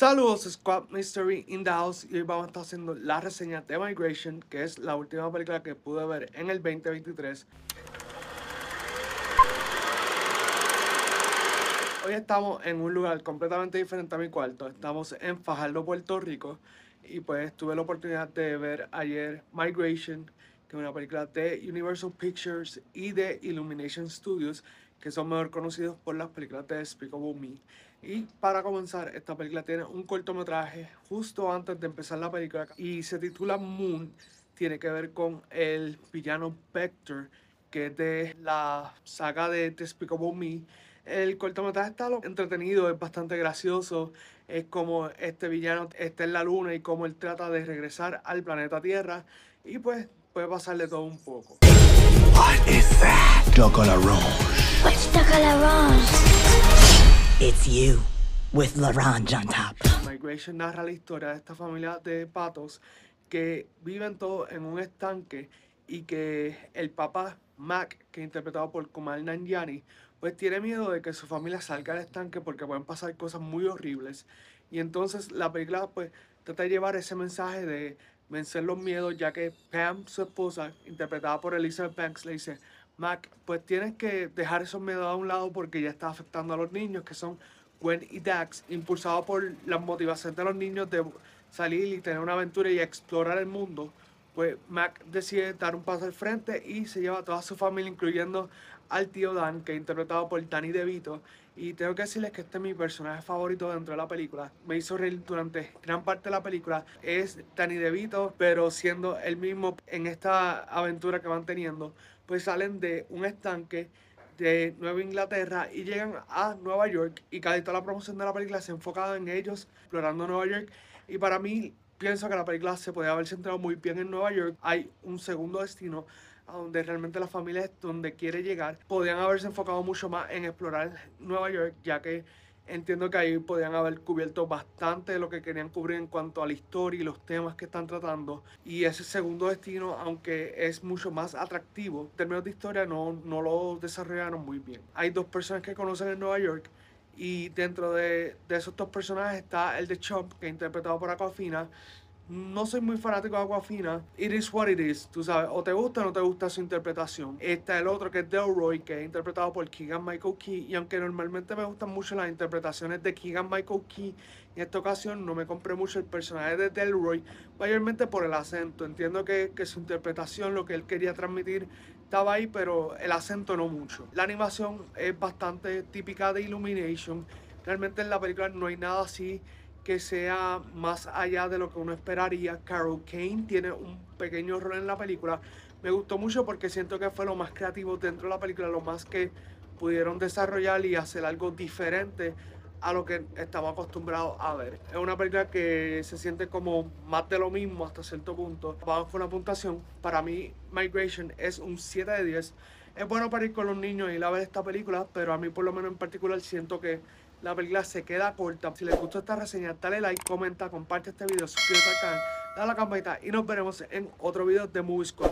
Saludos Squad Mystery in the House y hoy vamos a estar haciendo la reseña de Migration, que es la última película que pude ver en el 2023. Hoy estamos en un lugar completamente diferente a mi cuarto, estamos en Fajardo, Puerto Rico y pues tuve la oportunidad de ver ayer Migration, que es una película de Universal Pictures y de Illumination Studios, que son mejor conocidos por las películas de Despicable Me. Y para comenzar, esta película tiene un cortometraje justo antes de empezar la película y se titula Moon. Tiene que ver con el villano Vector, que es de la saga de Despicable Me. El cortometraje está entretenido, es bastante gracioso. Es como este villano está en la luna y cómo él trata de regresar al planeta Tierra. Y pues puede pasarle todo un poco. What is that? What's It's you with Larange on top. Migration narra la historia de esta familia de patos que viven todos en un estanque y que el papá Mac, que es interpretado por Kumail Nanjiani, pues tiene miedo de que su familia salga del estanque porque pueden pasar cosas muy horribles. Y entonces la película pues trata de llevar ese mensaje de vencer los miedos, ya que Pam, su esposa, interpretada por Elizabeth Banks, le dice, Mac, pues tienes que dejar esos miedos a un lado porque ya está afectando a los niños, que son Gwen y Dax, impulsados por la motivación de los niños de salir y tener una aventura y explorar el mundo. Pues Mac decide dar un paso al frente y se lleva a toda su familia, incluyendo al tío Dan, que es interpretado por Danny DeVito. Y tengo que decirles que este es mi personaje favorito dentro de la película. Me hizo reír durante gran parte de la película. Es Danny DeVito, pero siendo el mismo en esta aventura que van teniendo pues salen de un estanque de Nueva Inglaterra y llegan a Nueva York y casi toda la promoción de la película se ha enfocado en ellos explorando Nueva York y para mí pienso que la película se podría haber centrado muy bien en Nueva York. Hay un segundo destino a donde realmente la familia es donde quiere llegar. Podrían haberse enfocado mucho más en explorar Nueva York ya que entiendo que ahí podían haber cubierto bastante de lo que querían cubrir en cuanto a la historia y los temas que están tratando. Y ese segundo destino, aunque es mucho más atractivo, en términos de historia no, no lo desarrollaron muy bien. Hay dos personas que conocen en Nueva York y dentro de, de esos dos personajes está el de Chump, que es interpretado por Aquafina, no soy muy fanático de Aquafina. It is what it is, tú sabes. O te gusta o no te gusta su interpretación. Está el otro que es Delroy, que es interpretado por Keegan Michael Key. Y aunque normalmente me gustan mucho las interpretaciones de Keegan Michael Key, en esta ocasión no me compré mucho el personaje de Delroy, mayormente por el acento. Entiendo que, que su interpretación, lo que él quería transmitir, estaba ahí, pero el acento no mucho. La animación es bastante típica de Illumination. Realmente en la película no hay nada así que sea más allá de lo que uno esperaría. Carol Kane tiene un pequeño rol en la película. Me gustó mucho porque siento que fue lo más creativo dentro de la película, lo más que pudieron desarrollar y hacer algo diferente a lo que estamos acostumbrados a ver. Es una película que se siente como más de lo mismo hasta cierto punto. Vamos con una puntuación. Para mí, Migration es un 7 de 10. Es bueno para ir con los niños y ir a ver esta película, pero a mí por lo menos en particular siento que la película se queda corta. Si les gustó esta reseña, dale like, comenta, comparte este video, suscríbete al canal, dale a la campanita y nos veremos en otro video de Movie Squad.